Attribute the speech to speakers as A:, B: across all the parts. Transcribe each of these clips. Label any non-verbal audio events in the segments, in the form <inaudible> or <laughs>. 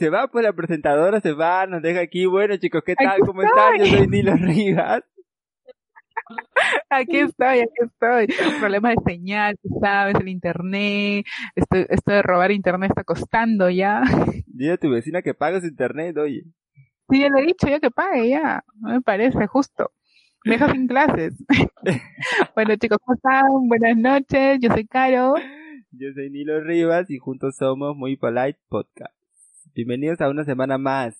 A: Se va, pues la presentadora se va, nos deja aquí. Bueno, chicos, ¿qué tal? ¿Cómo están? Yo soy Nilo Rivas. <laughs>
B: Aquí estoy, aquí estoy. Problemas de señal, tú sabes, el internet. Esto, esto de robar internet está costando ya. <laughs>
A: Dile a tu vecina que pague su internet, oye.
B: Sí, ya le he dicho ya que pague, ya. No me parece justo. Me deja sin clases. <laughs> bueno, chicos, ¿cómo están? Buenas noches. Yo soy Caro.
A: Yo soy Nilo Rivas y juntos somos Muy Polite Podcast. Bienvenidos a una semana más.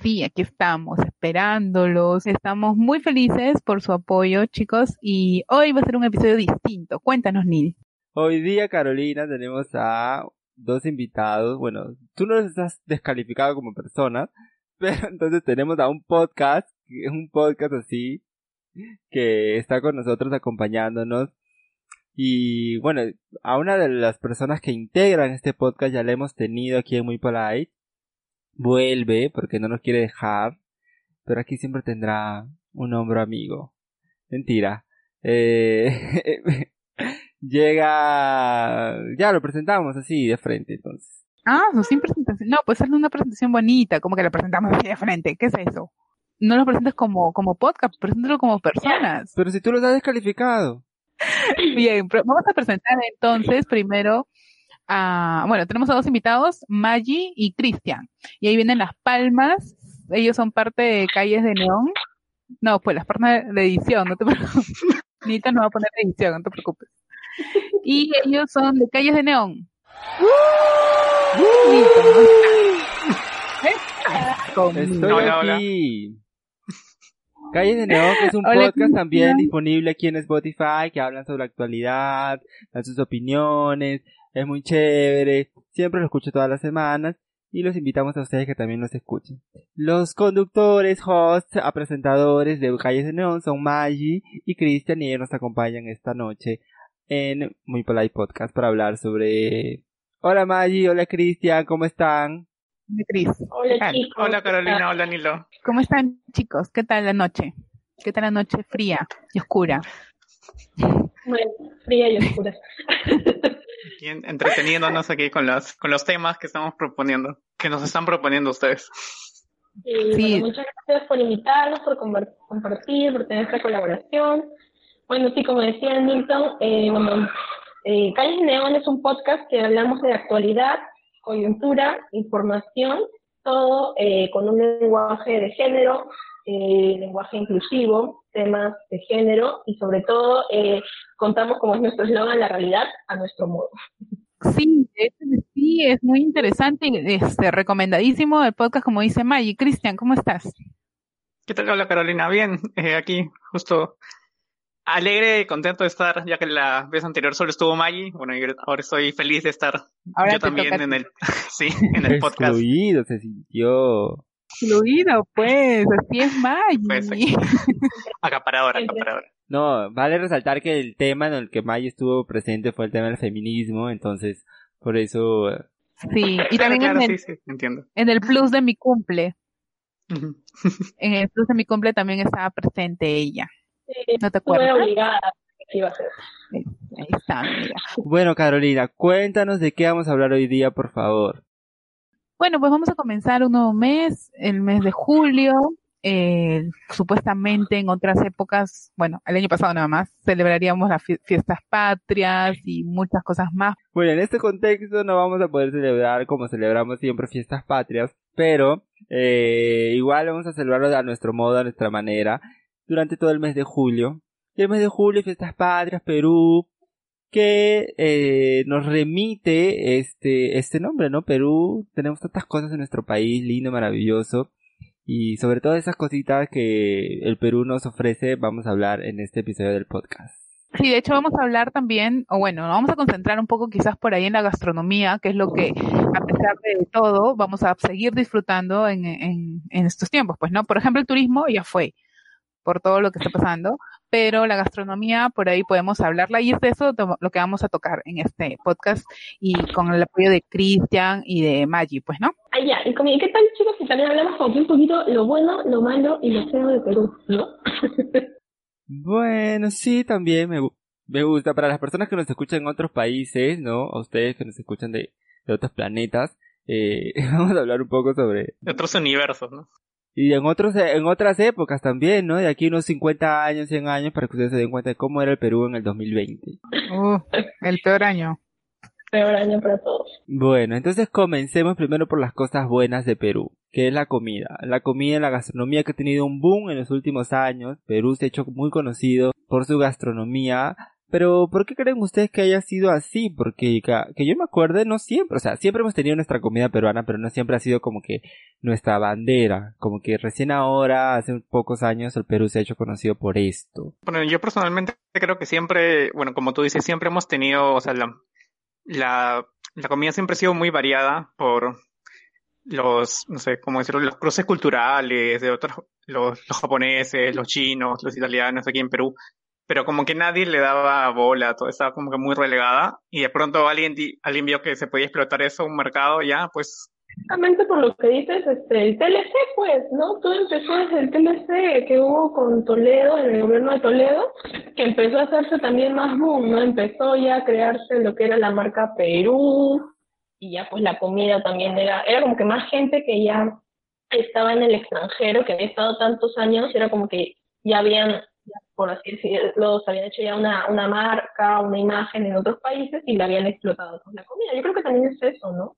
B: Sí, aquí estamos, esperándolos. Estamos muy felices por su apoyo, chicos, y hoy va a ser un episodio distinto. Cuéntanos, Nil.
A: Hoy día, Carolina, tenemos a dos invitados. Bueno, tú no estás descalificado como persona, <laughs> pero entonces tenemos a un podcast, un podcast así, que está con nosotros acompañándonos. Y bueno, a una de las personas que integran este podcast ya la hemos tenido aquí en Muy Polite. Vuelve porque no nos quiere dejar. Pero aquí siempre tendrá un hombro amigo. Mentira. Eh, <laughs> llega... Ya lo presentamos así de frente entonces.
B: Ah, no, sin presentación. No, pues hazle una presentación bonita, como que la presentamos así de frente. ¿Qué es eso? No lo presentes como, como podcast, preséntalo como personas.
A: Pero si tú los has descalificado.
B: Bien, vamos a presentar entonces primero a, bueno, tenemos a dos invitados, Maggie y Cristian. Y ahí vienen las palmas. Ellos son parte de Calles de Neón. No, pues las palmas de edición, no te preocupes. <laughs> Nita no va a poner edición, no te preocupes. Y ellos son de Calles de Neón.
A: Estoy aquí. Calles de Neón, que es un podcast también disponible aquí en Spotify, que hablan sobre la actualidad, dan sus opiniones, es muy chévere, siempre lo escucho todas las semanas y los invitamos a ustedes que también nos escuchen. Los conductores, hosts, a presentadores de Calles de Neón son Maggie y Cristian y ellos nos acompañan esta noche en Muy Polite Podcast para hablar sobre... Hola Maggie, hola Cristian, ¿cómo están?
C: Hola, chicos.
D: Hola Carolina, hola Nilo.
B: ¿Cómo están chicos? ¿Qué tal la noche? ¿Qué tal la noche fría y oscura?
C: Bueno, fría y oscura.
D: Bien, entreteniéndonos aquí con los, con los temas que estamos proponiendo, que nos están proponiendo ustedes.
C: sí. muchas gracias por invitarnos, por compartir, por tener esta colaboración. Bueno, sí, como decía Nilton, eh, bueno, eh, Calles Neón es un podcast que hablamos de actualidad, coyuntura, información, todo eh, con un lenguaje de género, eh, lenguaje inclusivo, temas de género y sobre todo eh, contamos, como es nuestro eslogan, la realidad a nuestro modo.
B: Sí, sí, es muy interesante y este, recomendadísimo el podcast, como dice Maggie. Cristian, ¿cómo estás?
D: ¿Qué tal? Hola Carolina, bien, aquí justo alegre y contento de estar, ya que la vez anterior solo estuvo Maggie. Bueno, ahora estoy feliz de estar yo también en el, <laughs> sí, en el podcast.
A: Excluido se sintió.
B: Excluido, pues, así es Maggie. Pues, <laughs>
D: acaparadora, acaparadora.
A: No, vale resaltar que el tema en el que Maggie estuvo presente fue el tema del feminismo, entonces, por eso...
B: Sí, y también en, el,
D: entiendo.
B: en el plus de mi cumple. en el plus de mi cumple también estaba presente ella. ¿No te acuerdas?
C: obligada. Iba a ser.
B: Ahí está, mira.
A: Bueno, Carolina, cuéntanos de qué vamos a hablar hoy día, por favor.
B: Bueno, pues vamos a comenzar un nuevo mes, el mes de julio. Eh, supuestamente en otras épocas, bueno, el año pasado nada más, celebraríamos las fiestas patrias y muchas cosas más.
A: Bueno, en este contexto no vamos a poder celebrar como celebramos siempre fiestas patrias, pero eh, igual vamos a celebrarlo a nuestro modo, a nuestra manera durante todo el mes de julio. el mes de julio, Fiestas Patrias, Perú, que eh, nos remite este, este nombre, ¿no? Perú, tenemos tantas cosas en nuestro país, lindo, maravilloso, y sobre todo esas cositas que el Perú nos ofrece, vamos a hablar en este episodio del podcast.
B: Sí, de hecho vamos a hablar también, o bueno, vamos a concentrar un poco quizás por ahí en la gastronomía, que es lo que, a pesar de todo, vamos a seguir disfrutando en, en, en estos tiempos, pues, ¿no? Por ejemplo, el turismo ya fue, por todo lo que está pasando, pero la gastronomía por ahí podemos hablarla y es de eso lo que vamos a tocar en este podcast y con el apoyo de Cristian y de Maggie, pues, ¿no?
C: Ah, ya, y ¿qué tal chicos? Y también hablamos aquí un poquito lo bueno, lo malo y lo feo de Perú, ¿no? <laughs>
A: bueno, sí, también me, me gusta. Para las personas que nos escuchan en otros países, ¿no? A ustedes que nos escuchan de, de otros planetas, eh, <laughs> vamos a hablar un poco sobre...
D: Otros universos, ¿no?
A: Y en otros, en otras épocas también, ¿no? De aquí unos 50 años, 100 años, para que ustedes se den cuenta de cómo era el Perú en el 2020.
B: Uh, el peor año.
C: Peor año para todos.
A: Bueno, entonces comencemos primero por las cosas buenas de Perú, que es la comida. La comida, la gastronomía que ha tenido un boom en los últimos años. Perú se ha hecho muy conocido por su gastronomía, pero, ¿por qué creen ustedes que haya sido así? Porque que yo me acuerde, no siempre, o sea, siempre hemos tenido nuestra comida peruana, pero no siempre ha sido como que nuestra bandera. Como que recién ahora, hace pocos años, el Perú se ha hecho conocido por esto.
D: Bueno, yo personalmente creo que siempre, bueno, como tú dices, siempre hemos tenido, o sea, la, la, la comida siempre ha sido muy variada por los, no sé, cómo decirlo, los cruces culturales de otros, los, los japoneses, los chinos, los italianos aquí en Perú pero como que nadie le daba bola, todo estaba como que muy relegada y de pronto alguien, alguien vio que se podía explotar eso, un mercado, ya, pues...
C: Exactamente por lo que dices, este, el TLC, pues, ¿no? Todo empezó desde el TLC que hubo con Toledo, en el gobierno de Toledo, que empezó a hacerse también más boom, ¿no? Empezó ya a crearse lo que era la marca Perú y ya pues la comida también era, era como que más gente que ya estaba en el extranjero, que había estado tantos años, era como que ya habían por así decirlo, se habían hecho ya una, una marca, una imagen en otros países y la habían explotado con la comida. Yo creo que también es eso, ¿no?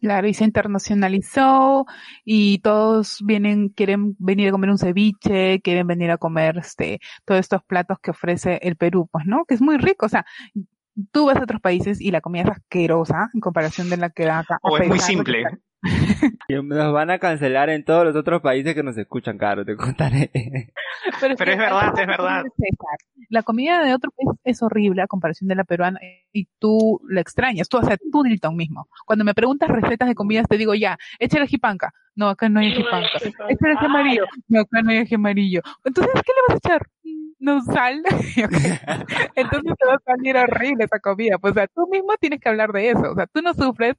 B: Claro, y se internacionalizó y todos vienen, quieren venir a comer un ceviche, quieren venir a comer este, todos estos platos que ofrece el Perú, pues, ¿no? Que es muy rico, o sea, tú vas a otros países y la comida es asquerosa en comparación de la que da acá.
D: O es muy simple. <laughs>
A: nos van a cancelar en todos los otros países que nos escuchan, Caro, te contaré.
D: Pero, es, verdad, es verdad.
B: La comida de otro país es horrible a comparación de la peruana y tú la extrañas. Tú, o sea, tú, Nilton mismo. Cuando me preguntas recetas de comidas, te digo ya, échale jipanca. No, acá no hay jipanca. Échale ají amarillo. No, acá no hay ají amarillo. Entonces, ¿qué le vas a echar? No sal. <laughs> <laughs> Entonces te va a salir horrible esa comida. Pues, o sea, tú mismo tienes que hablar de eso. O sea, tú no sufres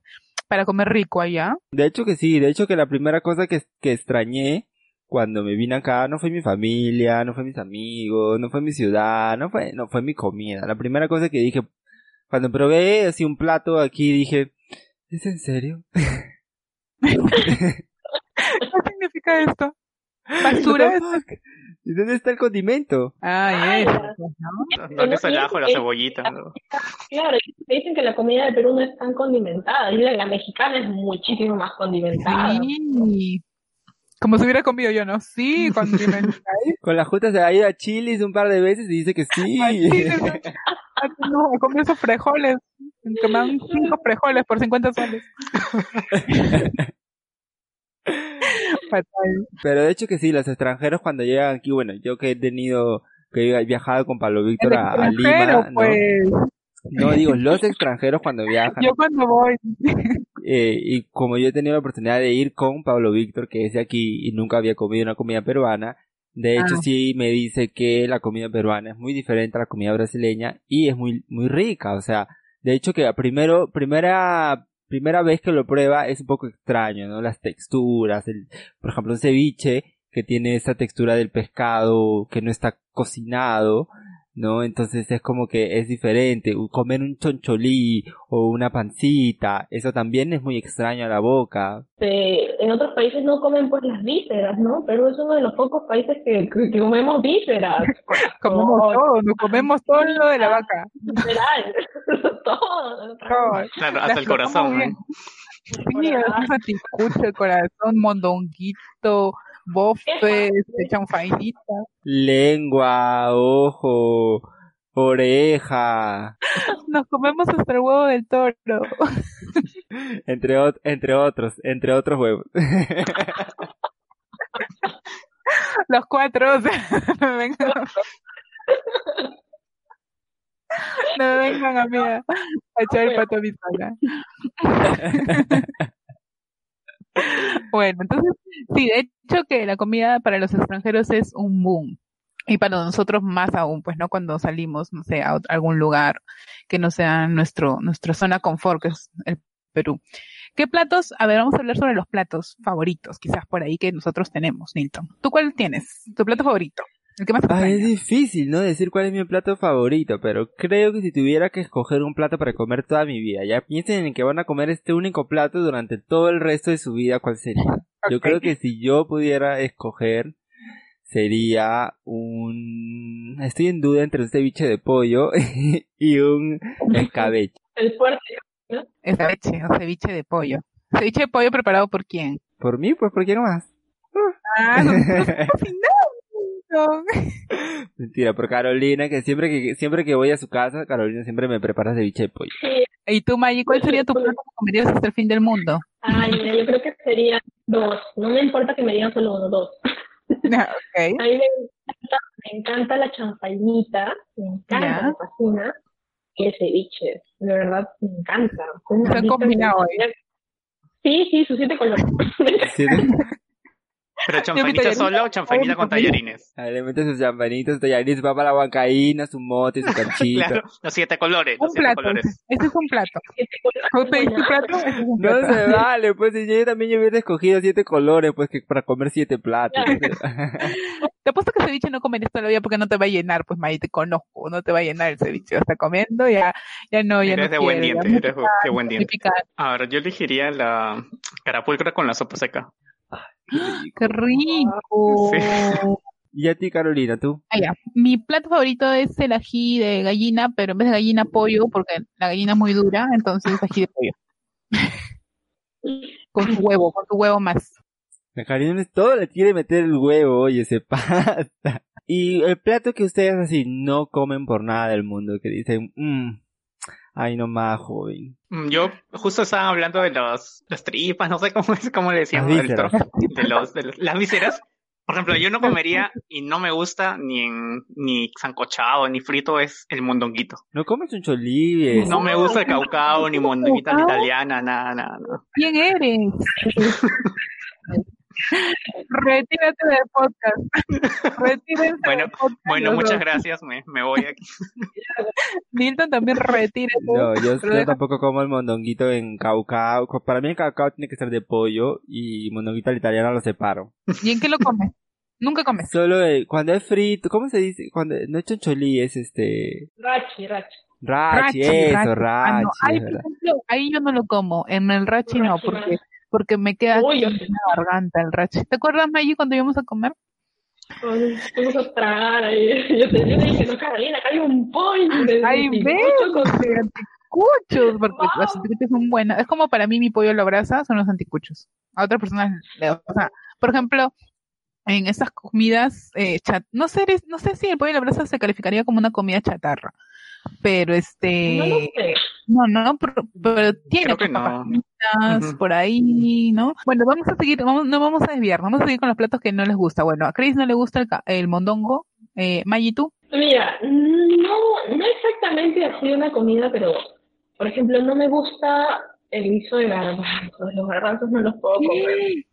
B: para comer rico allá?
A: De hecho que sí, de hecho que la primera cosa que, que extrañé cuando me vine acá no fue mi familia, no fue mis amigos, no fue mi ciudad, no fue, no fue mi comida. La primera cosa que dije, cuando probé así un plato aquí dije, ¿es en serio? <laughs>
B: ¿Qué significa esto? ¿Basura?
A: ¿Y dónde está el condimento?
B: Ah, eso.
D: ¿Dónde está el ajo, la cebollita?
C: Claro, dicen que la comida de Perú no es tan condimentada. Y la mexicana es muchísimo más condimentada.
B: Sí. Como si hubiera comido yo, ¿no? Sí, <laughs> condimentada.
A: Con la Juta se ha ido a Chilis un par de veces y dice que sí.
B: no, comió esos frijoles. Coman cinco frijoles por 50 soles. <laughs>
A: Pero de hecho que sí, los extranjeros cuando llegan aquí, bueno, yo que he tenido, que he viajado con Pablo Víctor a, Lima, ¿no? Pues. No, digo, los extranjeros cuando viajan.
B: Yo cuando voy.
A: Eh, y como yo he tenido la oportunidad de ir con Pablo Víctor, que es de aquí y nunca había comido una comida peruana, de hecho ah. sí me dice que la comida peruana es muy diferente a la comida brasileña y es muy, muy rica, o sea, de hecho que primero, primera primera vez que lo prueba es un poco extraño, ¿no? Las texturas, el, por ejemplo, un ceviche que tiene esa textura del pescado que no está cocinado, ¿no? Entonces es como que es diferente. Comer un choncholí o una pancita, eso también es muy extraño a la boca.
C: en otros países no comen pues las vísceras, ¿no? Pero es uno de los pocos países que, comemos vísceras. <laughs>
B: comemos todo, nos comemos todo lo de la vaca.
C: Literal, <laughs> todo.
D: Claro, hasta el corazón. ¿eh?
B: Sí, el corazón, mondonguito, bofes, echan fainita.
A: Lengua, ojo, oreja. <laughs>
B: Nos comemos hasta el huevo del toro. <laughs>
A: entre, entre otros, entre otros huevos. <laughs>
B: Los cuatro, o sea, no me vengan. No me vengan a mí a echar el pato a mi sala. Bueno, entonces, sí, de hecho que la comida para los extranjeros es un boom. Y para nosotros más aún, pues, ¿no? Cuando salimos, no sé, a algún lugar que no sea nuestro, nuestra zona confort, que es el Perú. ¿Qué platos? A ver, vamos a hablar sobre los platos favoritos, quizás por ahí que nosotros tenemos, Nilton. ¿Tú cuál tienes? ¿Tu plato favorito?
A: Ah, es difícil, ¿no? Decir cuál es mi plato favorito, pero creo que si tuviera que escoger un plato para comer toda mi vida, ya piensen en que van a comer este único plato durante todo el resto de su vida, ¿cuál sería? Yo creo que si yo pudiera escoger, sería un... Estoy en duda entre un ceviche de pollo y un escabeche.
C: El fuerte, ¿no?
B: Escabeche o ceviche de pollo. ¿Ceviche de pollo preparado por quién?
A: Por mí, pues por quién más.
B: Ah, no, <laughs>
A: Mentira, por Carolina, que siempre que siempre que voy a su casa, Carolina siempre me prepara ceviche de pollo.
B: ¿Y tú, Maggie, cuál sería tu plato comerías hasta el fin del mundo?
C: Ay, mira, yo creo que sería dos. No me importa que me digan solo uno, dos. <laughs>
B: Okay.
C: A mí me encanta, me encanta la champañita, me encanta, me fascina. Y el ceviche, de verdad, me encanta.
B: Se combinado hoy.
C: Sí, sí, sus siete colores. <laughs>
D: Pero <laughs> champañita solo o con tallarines.
A: A le mete sus champañitos, tallarines, va para la bancaína, su mote, su <laughs> canchito.
D: claro, los siete colores.
B: Un
D: los siete
B: plato.
D: colores.
B: Ese es un plato. ¿Cómo pediste un plato? Ese es un
A: No se <laughs> vale, pues si yo también yo hubiera escogido siete colores, pues que para comer siete platos.
B: Te apuesto que ceviche no comerías todavía porque no te va a llenar, pues Maggie, te conozco, no te va a llenar el ceviche. Está comiendo, ya, ya no, ya
D: Eres
B: no
D: de buen diente, eres de buen diente. Ahora, yo elegiría la carapulcra con la sopa seca.
B: ¡Qué rico! <laughs>
A: y a ti, Carolina, tú.
B: Ah, ya. Mi plato favorito es el ají de gallina, pero en vez de gallina pollo, porque la gallina es muy dura, entonces ají de pollo. <laughs> con su huevo, con su huevo más.
A: La Carolina todo le quiere meter el huevo, oye, se <laughs> pasa. Y el plato que ustedes así no comen por nada del mundo, que dicen, mmm, ay no más, joven.
D: Mm, Yo justo estaba hablando de los, las tripas, no sé cómo es, cómo le decíamos,
A: Las
D: del
A: vísceras.
D: tro- de los, de los- las vísceras. Por ejemplo, yo no comería y no me gusta ni en, ni sancochado ni frito es el mondonguito.
A: No comes un cholive.
D: No me gusta el caucao ni mondonguita italiana, nada, nada, nada.
B: ¿Quién eres? <laughs> Retírate del podcast. Retírense
D: Bueno,
B: del podcast.
D: Bueno, muchas
B: dos.
D: gracias, me, me voy aquí. <laughs>
B: Milton también retírate.
A: No, yo, yo tampoco como el mondonguito en caucao. Para mí el caucao tiene que ser de pollo y mondonguito al italiano lo separo.
B: ¿Y en qué lo comes? Nunca comes.
A: Solo eh, cuando es frito, ¿cómo se dice? Cuando no es choncholí, es este
C: Rachi, rachi.
A: rachi, eso,
B: Ah,
A: rachi.
B: no.
A: es
B: Ahí, por
A: verdad.
B: ejemplo, ahí yo no lo como. En el rachi no,
C: Rachi,
B: porque,
C: rachi.
B: Porque me queda
C: Uy,
B: en la garganta el rachi. ¿Te acuerdas, Maggie, cuando íbamos a comer?
C: Vamos a tragar ahí. <laughs> Yo te, dije, no, Carolina, acá hay un point.
B: Ay,
C: con-
B: De anticuchos, porque los anticuchos son buenos. Es como para mí mi pollo a la brasa son los anticuchos. A otras personas, le- o sea, por ejemplo, en esas comidas, eh, chat, no sé, no sé si el pollo a la brasa se calificaría como una comida chatarra, pero este,
C: No lo sé.
B: no, no, pero, pero tiene
D: no.
B: por ahí, ¿no? Bueno, vamos a seguir, vamos, no vamos a desviar, vamos a seguir con los platos que no les gusta. Bueno, a Chris no le gusta el, ca- el mondongo, eh, Maggie, ¿tú?
C: Mira, no, no exactamente así una comida, pero, por ejemplo, no me gusta el guiso de garbanzos. Los garbanzos no los puedo comer.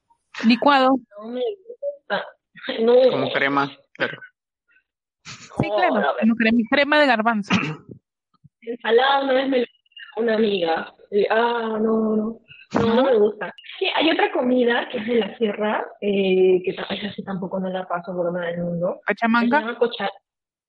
B: Licuado.
C: No me gusta. <laughs> No.
D: Como crema, claro.
B: Sí, claro,
C: No,
B: crema, crema de garbanzo.
C: Ensalada una vez me lo una amiga. Y, ah, no, no. No, no me gusta. Sí, hay otra comida que es de la sierra, eh, que esa sí tampoco no la paso por nada del mundo. Se
B: ¿Pachamanga?
C: llama cocha,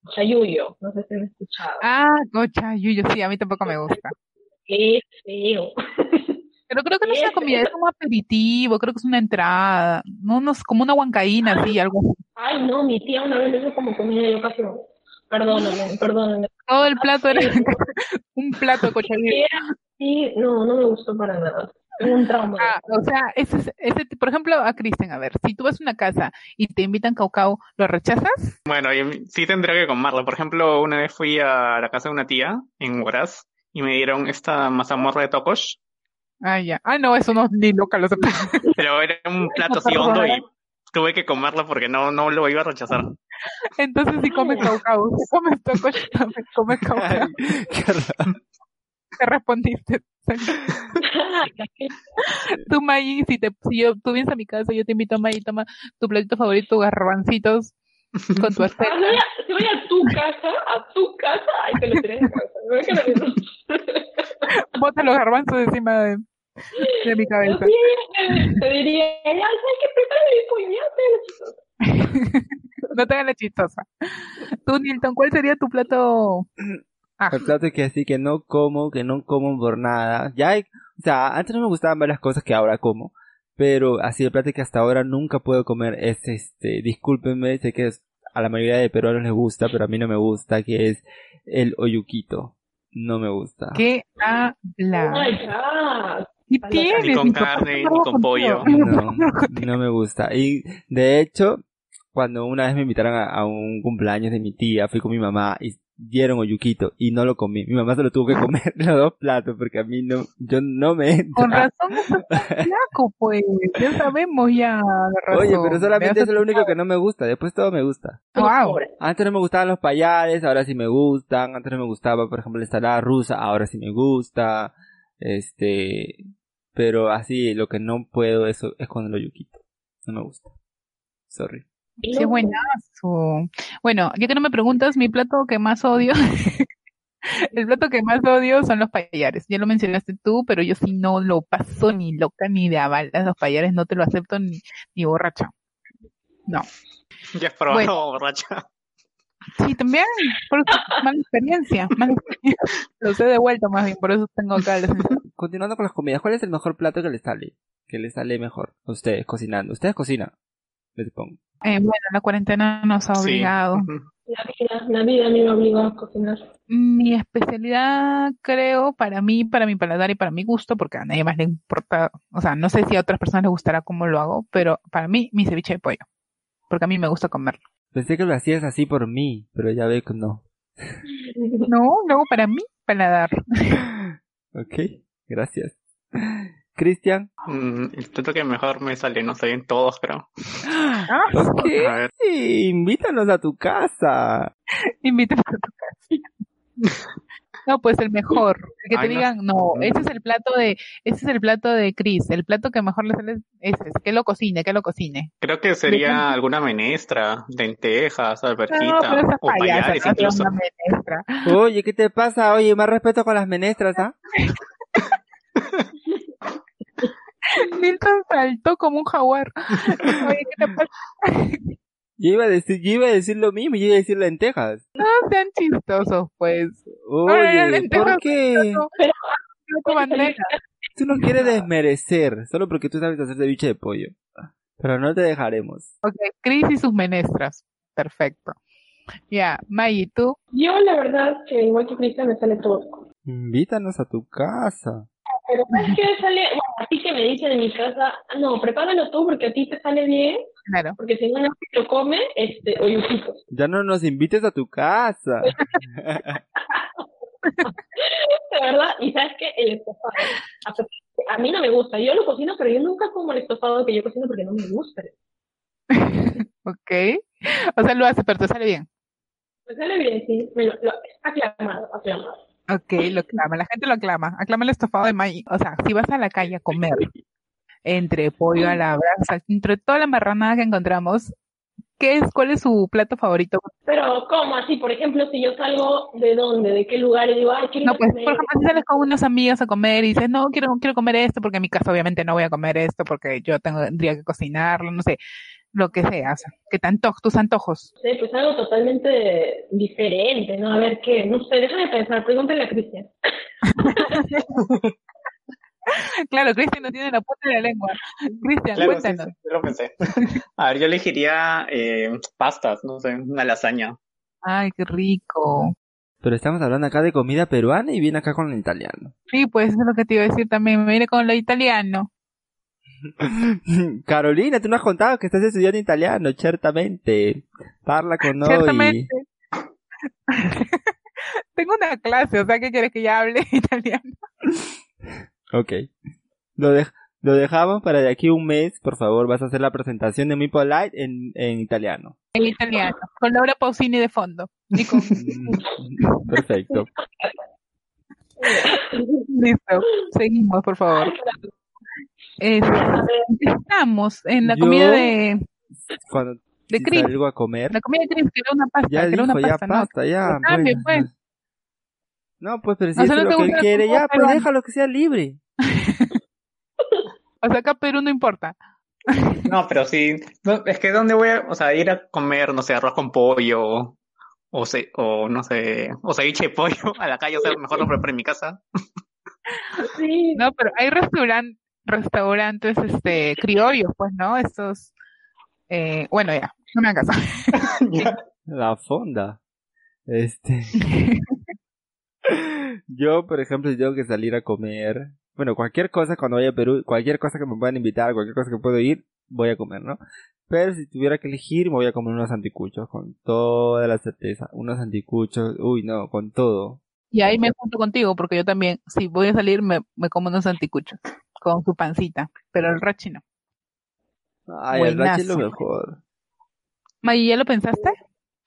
C: cochayuyo. No sé si han escuchado.
B: Ah, cocha, yuyo, sí, a mí tampoco me gusta. <laughs>
C: Qué feo. <laughs>
B: Pero creo que no es una comida, es como aperitivo, creo que es una entrada, no, no es como una huancaína, así, algo.
C: Ay, no, mi tía una vez hizo como comida de ocasión. Perdóname, <laughs> perdóname.
B: Todo el plato era <laughs> un plato de <laughs> cocha yuyo.
C: Sí, no, no me gustó para nada. Un trauma.
B: Ah, o sea, ese, es- ese, por ejemplo, a Kristen, a ver, si tú vas a una casa y te invitan caucao, ¿lo rechazas?
D: Bueno, y sí tendría que comerlo. Por ejemplo, una vez fui a la casa de una tía en Huaraz y me dieron esta mazamorra de tokosh,
B: Ah, ya. Ah, no, eso no, ni loca lo <laughs>
D: pero era un plato así hondo y tuve que comerlo porque no, no lo iba a rechazar.
B: Entonces si comes <laughs> caucao, tocosh, también comes caucao.
A: Ay, qué raro.
B: Te respondiste. Tú, Maggie, si, te, si yo, tú vienes a mi casa, yo te invito a Maggie, toma tu platito favorito, garbancitos, con tu <laughs> aceite.
C: si voy a- tu casa, a tu casa, ay, te lo tiré de casa. Me voy a quedar viendo.
B: Bota los garbanzos encima de, de mi cabeza.
C: Sí, te, diría, <laughs>
B: no te hagas la chistosa. Tú, Nilton, ¿cuál sería tu plato?
A: Ah. El plato que así que no como, que no como por nada. Ya hay, o sea, antes no me gustaban varias cosas que ahora como. Pero así el plato que hasta ahora nunca puedo comer es este, discúlpenme, sé que a la mayoría de peruanos les gusta, pero a mí no me gusta, que es el oyuquito. No me gusta.
B: ¿Qué habla?
C: Oh
B: ¿Y tienes?
D: Ni con carne, ni con pollo.
A: No, no me gusta. Y de hecho, cuando una vez me invitaron a, un cumpleaños de mi tía, fui con mi mamá y dieron oyuquito y no lo comí. Mi mamá se lo tuvo que comer <laughs> los dos platos porque a mí no, yo no me entra.
B: Con razón es flaco, pues. Ya sabemos ya
A: Oye, pero solamente eso es lo único que no me gusta. Después todo me gusta.
B: Wow.
A: Antes no me gustaban los payares, ahora sí me gustan. Antes no me gustaba, por ejemplo, la ensalada rusa, ahora sí me gusta. Este, pero así, lo que no puedo eso es con el oyuquito. No me gusta. Sorry.
B: Qué buenazo. Bueno, ya que no me preguntas, mi plato que más odio, <laughs> el plato que más odio son los payares. Ya lo mencionaste tú, pero yo sí no lo paso ni loca ni de avalas. Los payares no te lo acepto ni, ni borracha. No.
D: Ya has probado borracha.
B: Sí, también, por eso, mala experiencia, mala experiencia. Los he devuelto más bien, por eso tengo acá. <laughs>
A: Continuando con las comidas, ¿cuál es el mejor plato que les sale? Que les sale mejor a ustedes cocinando. ¿Ustedes cocinan? Les pongo.
B: Eh, bueno, la cuarentena nos ha obligado.
C: La vida, la vida me obligó a cocinar.
B: Mi especialidad, creo, para mí, para mi paladar y para mi gusto, porque a nadie más le importa, o sea, no sé si a otras personas les gustará cómo lo hago, pero para mí, mi ceviche de pollo. Porque a mí me gusta comerlo.
A: Pensé que lo hacías así por mí, pero ya veo que no.
B: No, no, para mí, paladar.
A: ok, gracias. Cristian.
D: Mm, el plato que mejor me sale, no sé, en todos, creo. <gasps>
B: Ah,
A: ok, <laughs> invítanos a tu casa.
B: Invítanos a tu casa. No, pues el mejor. Que te digan, no, ese es el plato de, ese es el plato de Chris. El plato que mejor le sale es ese, que lo cocine, que lo cocine.
D: Creo que sería alguna menestra, lentejas, alberjita, o payares incluso.
A: Oye, ¿qué te pasa? Oye, más respeto con las menestras, ¿ah? <laughs> <laughs>
B: Milton saltó como un jaguar. <laughs> Oye, ¿qué te pasa?
A: Yo iba a decir, yo iba a decir lo mismo, yo iba a decir lentejas.
B: No sean chistosos, pues.
A: Oye, ¿por qué? Tú no quieres desmerecer, solo porque tú sabes hacer ceviche de pollo. Pero no te dejaremos.
B: Ok, Cris y sus menestras. Perfecto. Ya, Maggie, ¿tú?
C: Yo, la verdad, que igual que Cristian, me sale todo.
A: Invítanos a tu casa.
C: Pero ¿sabes qué sale? Bueno, así que me dice de mi casa, no, prepáralo tú porque a ti te sale bien.
B: Claro.
C: Porque si no, no lo come, este, oyuquitos.
A: Ya no nos invites a tu casa. <laughs>
C: de verdad, y sabes que el estofado, a, mí no me gusta, yo lo cocino, pero yo nunca como el estofado que yo cocino porque no me gusta. <laughs>
B: ok, o sea, lo hace, pero te sale bien.
C: Me sale bien, sí, me lo, lo, aclamado, aclamado.
B: Ok, lo aclama, la gente lo aclama, aclama el estofado de maíz. O sea, si vas a la calle a comer entre pollo a la brasa, entre toda la marranada que encontramos, ¿qué es, cuál es su plato favorito?
C: Pero, ¿cómo así? Por ejemplo, si yo salgo, ¿de dónde? ¿De qué lugar? Y digo, ay, quiero
B: No, pues, por ejemplo, si sales con unos amigos a comer y dices, no, quiero, quiero comer esto porque en mi casa obviamente no voy a comer esto porque yo tendría que cocinarlo, no sé lo que sea, o sea, que te tus antojos.
C: Sí, pues algo totalmente diferente, ¿no? A ver qué, no sé, déjame pensar, pregúntale a Cristian. <laughs>
B: claro, Cristian no tiene la punta de la lengua. Cristian, cuéntanos.
D: yo lo pensé. A ver, yo elegiría eh, pastas, no sé, una lasaña.
B: Ay, qué rico.
A: Pero estamos hablando acá de comida peruana y viene acá con lo italiano.
B: Sí, pues eso es lo que te iba a decir también, me viene con lo italiano. <laughs>
A: Carolina, tú no has contado que estás estudiando italiano, ciertamente. Parla con noi. Ciertamente. <laughs>
B: Tengo una clase, o sea, ¿qué quieres que ya hable <laughs> italiano?
A: ok. Lo, lo dejamos para de aquí un mes, por favor, vas a hacer la presentación de Mi Polite en, en italiano.
B: En italiano, con Laura Pausini de fondo.
A: Perfecto.
B: Listo, seguimos, por favor. Estamos en la comida de
A: cuando
B: de Chris.
A: algo a comer.
B: La comida de Chris, que era una pasta.
A: Ya
B: que
A: dijo,
B: era una
A: ya
B: pasta,
A: pasta,
B: no.
A: ya.
B: Cambio,
A: pues.
B: pues.
A: No, pues, pero si
B: O sea,
A: es
B: no
A: lo
B: te
A: que él
B: gusta
A: quiere, ya, pues
B: peruano.
A: déjalo que sea libre. <laughs>
B: O sea, acá Perú no importa.
D: No, pero sí, es que ¿dónde voy a, o sea, ir a comer, no sé, arroz con pollo, o, se, o no sé, o ceviche de pollo <laughs> a la calle, o sea, mejor lo preparo en mi casa. <laughs>
B: Sí. No, pero hay restaurantes, restaurantes, este, criollos, pues, ¿no? Estos, eh, bueno, ya, no me hagas <laughs>
A: La fonda. Este. <laughs> Yo, por ejemplo, si tengo que salir a comer, bueno, cualquier cosa cuando vaya a Perú, cualquier cosa que me puedan invitar, cualquier cosa que puedo ir, voy a comer, ¿no? Pero si tuviera que elegir, me voy a comer unos anticuchos, con toda la certeza. Unos anticuchos, uy, no, con todo.
B: Y ahí me junto contigo, porque yo también, si voy a salir, me, me como unos anticuchos, con su pancita, pero el rachi no.
A: Ay, el rachi es lo mejor.
B: May, ¿ya lo pensaste?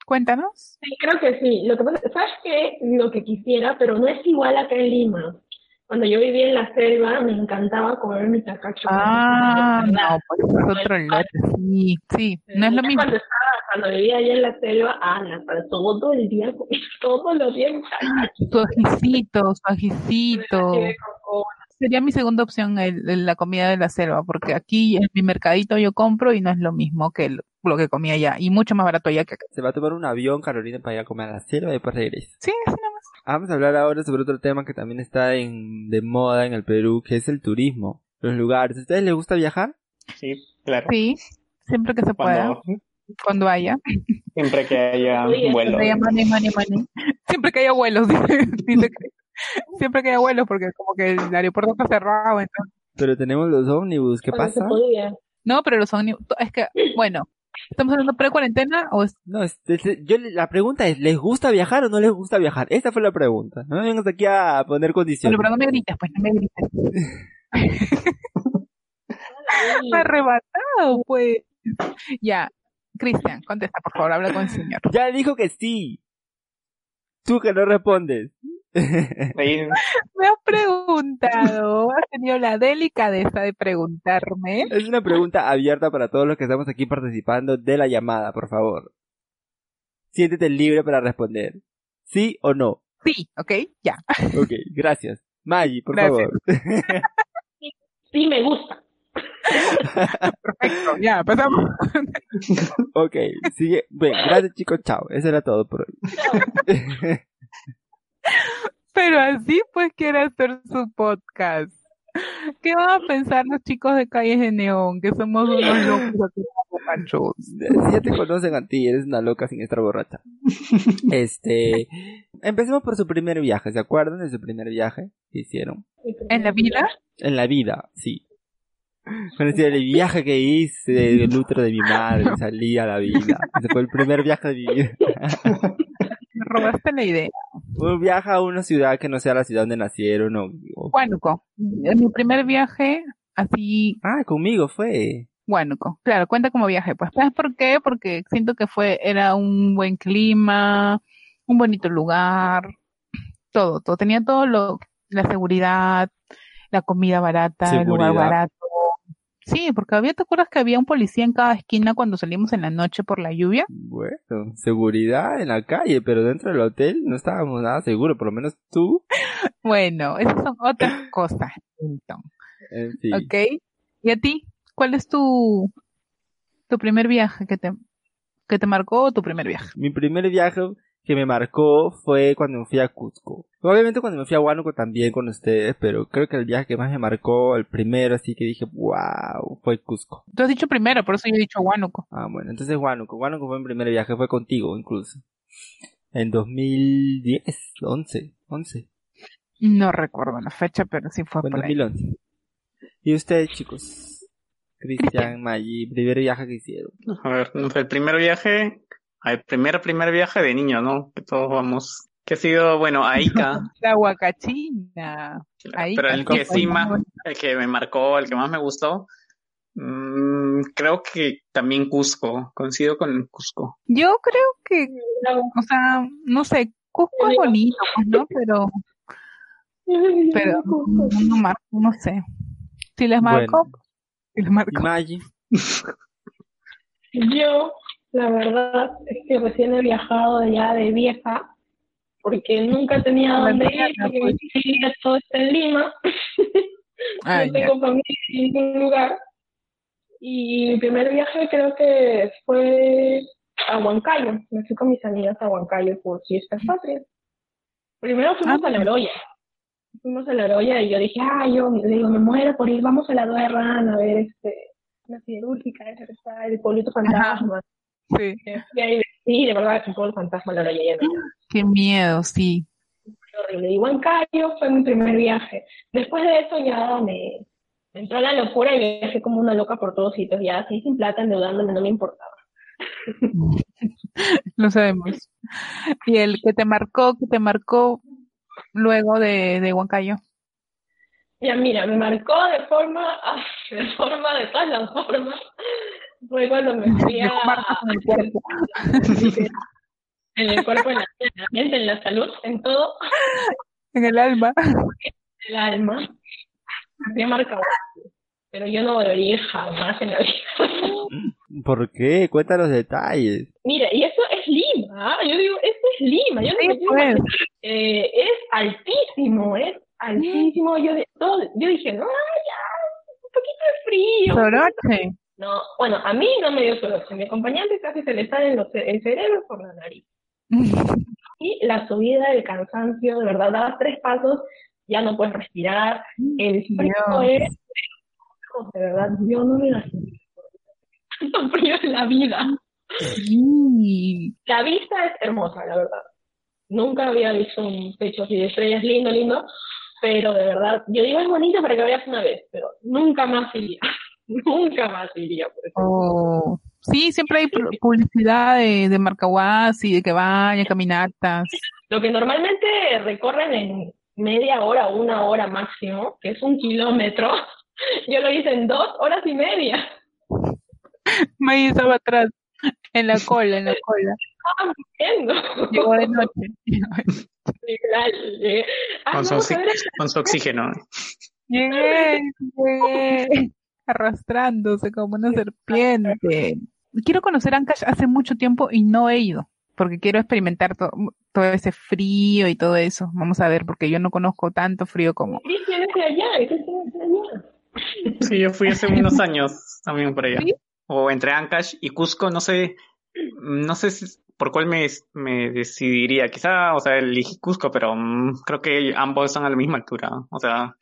B: Cuéntanos.
C: Sí, creo que sí. Lo que pasa, ¿sabes qué? Lo que quisiera, pero no es igual acá en Lima cuando yo vivía en la selva me encantaba comer mi tacacho.
B: Ah, no, pues es otro Sí, sí, no es lo mismo.
C: Cuando, estaba, cuando vivía allá en la selva, Ana, para todo el día, <laughs> todos los días.
B: Su ajicito, su ajicito. Sería mi segunda opción el, la comida de la selva, porque aquí en mi mercadito yo compro y no es lo mismo que lo que comía allá, y mucho más barato allá que acá.
A: Se va a tomar un avión, Carolina, para ir a comer a la selva y después regresa.
B: Sí, así nada más.
A: Vamos a hablar ahora sobre otro tema que también está en, de moda en el Perú, que es el turismo, los lugares. ¿A ustedes les gusta viajar?
D: Sí, claro.
B: Sí, siempre que se pueda. Cuando, haya.
D: Siempre que haya vuelos.
B: Siempre que haya vuelos, <laughs> dice, <laughs> siempre que haya vuelos, porque como que el aeropuerto está cerrado. Entonces.
A: Pero tenemos los ómnibus, ¿qué pasa?
B: No, pero los ómnibus, es que, <clears throat> bueno, ¿Estamos hablando pre-cuarentena o es...
A: No, yo, la pregunta es, ¿les gusta viajar o no les gusta viajar? Esa fue la pregunta. No vengas aquí a poner condiciones.
B: pero no me grites, pues, no me grites. <laughs> Arrebatado, pues. Ya. Cristian, contesta, por favor, habla con el señor.
A: Ya dijo que sí. Tú que no respondes. <laughs>
B: Me has preguntado, has tenido la delicadeza de preguntarme.
A: Es una pregunta abierta para todos los que estamos aquí participando de la llamada, por favor. Siéntete libre para responder. ¿Sí o no?
B: Sí, ok, ya.
A: Ok, gracias. Maggie, por favor. <laughs>
C: Sí, me gusta.
B: Perfecto, ya, empezamos.
A: ok, sigue. Bueno, gracias chicos, chao. Eso era todo por hoy. <laughs>
B: Pero así pues quiere hacer su podcast. ¿Qué van a pensar los chicos de Calles de Neón? Que somos unos locos borrachos. <laughs>
A: Ya te conocen a ti, eres una loca sin estar borracha. <laughs> Este, empecemos por su primer viaje, ¿se acuerdan de su primer viaje que hicieron?
B: ¿En la vida?
A: En la vida, sí. Bueno, el viaje que hice el útero de mi madre, salí a la vida. Ese fue el primer viaje de mi vida. <laughs>
B: Robaste la idea.
A: viaja a una ciudad que no sea la ciudad donde nacieron o...
B: Huánuco. En mi primer viaje, así...
A: Ah, conmigo fue.
B: Huánuco. Claro, cuenta como viaje. Pues, ¿sabes por qué? Porque siento que fue, era un buen clima, un bonito lugar, todo, todo. Tenía todo lo, la seguridad, la comida barata, el lugar barato. Sí, porque había, ¿te acuerdas que había un policía en cada esquina cuando salimos en la noche por la lluvia?
A: Bueno, seguridad en la calle, pero dentro del hotel no estábamos nada seguros, por lo menos tú. <laughs>
B: bueno, esas son otras cosas, entonces.
A: En fin.
B: Ok. ¿Y a ti? ¿Cuál es tu, tu primer viaje que te, que te marcó tu primer viaje?
A: Mi primer viaje que me marcó fue cuando me fui a Cusco. Obviamente cuando me fui a Huánuco también con ustedes, pero creo que el viaje que más me marcó, el primero así que dije, wow, fue Cusco.
B: Tú has dicho primero, por eso yo he dicho Huánuco.
A: Ah, bueno, entonces Huánuco. Huánuco fue mi primer viaje, fue contigo incluso. En 2010, 11, 11.
B: No recuerdo la fecha, pero sí fue,
A: fue en 2011. ¿Y ustedes, chicos? Cristian, Maggi, primer viaje que hicieron.
D: A ver, el primer viaje al primer, primer viaje de niño, ¿no? Que todos vamos. Que ha sido, bueno, a Ica. <laughs>
B: La Huacachina.
D: Pero el que sí más, el que me marcó, el que más me gustó, mmm, creo que también Cusco. Coincido con Cusco.
B: Yo creo que, o sea, no sé, Cusco es bonito, pues, ¿no? Pero, pero no, marco, no sé. Si les marco, si les marco.
C: Yo la verdad es que recién he viajado ya de vieja, porque nunca tenía <laughs> dónde ir, porque mi familia todo está en Lima. <laughs> no tengo familia en ningún lugar. Y mi primer viaje creo que fue a Huancayo. Me fui con mis amigas a Huancayo por fiestas patrias. Primero fuimos ah, a La Oroya. Fuimos a La Oroya y yo dije, ah, yo digo, me muero por ir, vamos a la Duerran a ver este, una siderúrgica, ese que está el pueblito fantasma. Sí. sí, de verdad es un pueblo fantasma La.
B: Qué miedo, sí.
C: Horrible. Y Huancayo fue mi primer viaje. Después de eso ya me, entró la locura y viajé como una loca por todos sitios, ya así sin plata, endeudándome, no me importaba. <laughs>
B: Lo sabemos. ¿Y el que te marcó, que te marcó luego de, de Huancayo?
C: Ya, mira, me marcó de forma, <laughs> de forma, de todas las formas. Fue cuando me <laughs> fui a... En el cuerpo. <laughs> en el cuerpo, en la, mente, en la salud, en todo.
B: En el alma. En <laughs>
C: el alma. Me marcado. Pero yo no volvería jamás en la vida.
A: ¿Por qué? Cuenta los detalles.
C: Mira, y eso es Lima. ¿ah? Yo digo, esto es Lima. Yo pues. eh, es altísimo, es altísimo. Yo, yo dije, no, ya, un poquito de frío.
B: Soroche.
C: No, bueno, a mí no me dio soroche. Mi acompañante casi se le sale el cerebro por la nariz. <laughs> y la subida del cansancio, de verdad, daba tres pasos ya no puedes respirar, el frío es, de verdad, yo no me imagino tanto <laughs> frío en la vida. La vista es hermosa, la verdad. Nunca había visto un pecho así de estrellas, lindo, lindo, pero de verdad, yo digo es bonito para que veas una vez, pero nunca más iría. <laughs> nunca más iría. Por
B: oh. Sí, siempre hay publicidad de, de Marcahuasi, de que vaya, caminatas.
C: Lo que normalmente recorren en media hora, una hora máximo, que es un kilómetro, <laughs> yo lo hice en dos horas y media. <laughs>
B: Me estaba atrás, en la cola, en la cola.
C: Estaba muriendo.
B: Llegó de noche.
D: con, su con, su oxígeno.
B: Llegué, llegué, arrastrándose como una serpiente. Quiero conocer Ancash hace mucho tiempo y no he ido porque quiero experimentar todo ese frío y todo eso. Vamos a ver, porque yo no conozco tanto frío como.
D: Sí, yo fui hace unos años también por allá. O entre Ancash y Cusco, no sé, no sé por cuál me, me decidiría. Quizá, o sea, elegí Cusco, pero mm, creo que ambos están a la misma altura. O sea,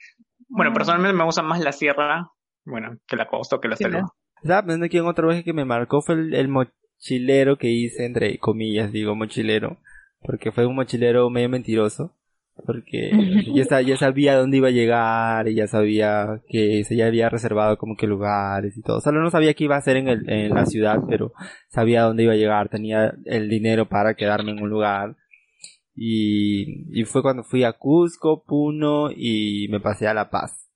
D: bueno, ah. personalmente me gusta más la sierra, bueno, que la costa o que la selva.
A: ¿Sabes? Pensando que en otro viaje que me marcó fue el, el, mochilero que hice, entre comillas, digo mochilero, porque fue un mochilero medio mentiroso, porque <laughs> ya, ya sabía dónde iba a llegar y ya sabía que se ya había reservado como que lugares y todo. Solo no sabía qué iba a hacer en, el, en la ciudad, pero sabía dónde iba a llegar, tenía el dinero para quedarme en un lugar. Y, y fue cuando fui a Cusco, Puno y me pasé a La Paz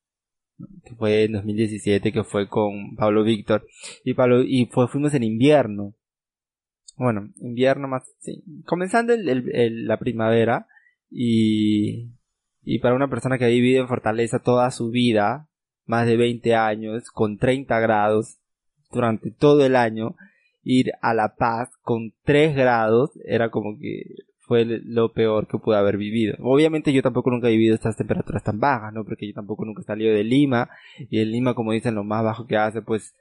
A: que fue en 2017 que fue con Pablo Víctor. Y Pablo y fue fuimos en invierno. Bueno, invierno más, sí, comenzando el, la primavera y, y para una persona que ha vivido en Fortaleza toda su vida, más de 20 años, con 30 grados durante todo el año, ir a La Paz con 3 grados era como que fue lo peor que pude haber vivido. Obviamente yo tampoco nunca he vivido estas temperaturas tan bajas, ¿no? Porque yo tampoco nunca he salido de Lima y en Lima, como dicen, lo más bajo que hace, pues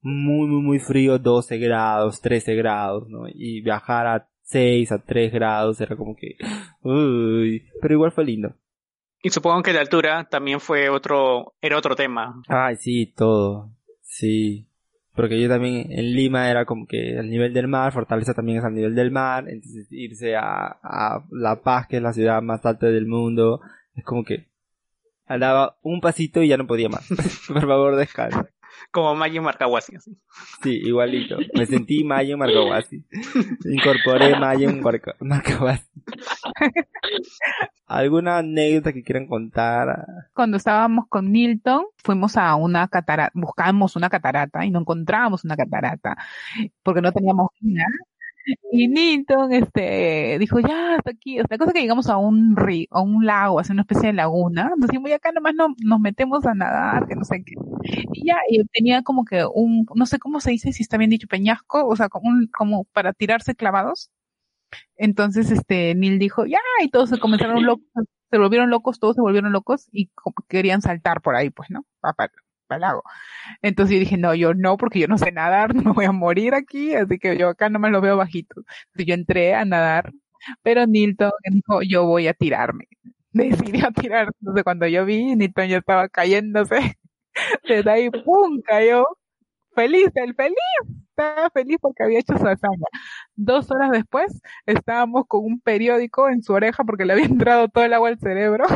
A: muy, muy, muy frío, 12 grados, 13 grados, ¿no? Y viajar a 6, a 3 grados era como que, uy, pero igual fue lindo.
D: Y supongo que la altura también fue otro, era otro tema.
A: Ay, sí, todo, sí. Porque yo también en Lima era como que al nivel del mar, Fortaleza también es al nivel del mar, entonces irse a, a La Paz, que es la ciudad más alta del mundo, es como que andaba un pasito y ya no podía más. <laughs> Por favor, descansa.
D: Como Mayo Marcahuasi,
A: así. Sí, igualito. Me sentí Mayo Marcahuasi. Incorporé Mayo Marcahuasi. ¿Alguna anécdota que quieran contar?
B: Cuando estábamos con Nilton, fuimos a una catarata, buscábamos una catarata y no encontrábamos una catarata porque no teníamos nada. Y Nilton, este, dijo, ya, hasta aquí. O sea, cosa que llegamos a un río, a un lago, a una especie de laguna. Nos decimos, y acá nomás no, nos metemos a nadar, que no sé qué. Y ya, y tenía como que un, no sé cómo se dice, si está bien dicho, peñasco, o sea, como, un, como para tirarse clavados. Entonces, este, Neil dijo, ya, y todos se comenzaron locos, se volvieron locos, todos se volvieron locos y querían saltar por ahí, pues, ¿no? Para, para el lago. Entonces yo dije, no, yo no, porque yo no sé nadar, <laughs> no me voy a morir aquí, así que yo acá no me lo veo bajito. Entonces yo entré a nadar, pero Nilton dijo, yo voy a tirarme. <laughs> Decidió tirar, entonces cuando yo vi, Nilton ya estaba cayéndose, <laughs> desde ahí, ¡pum! cayó, feliz, el feliz, estaba feliz porque había hecho su hazaña. Dos horas después estábamos con un periódico en su oreja porque le había entrado todo el agua al cerebro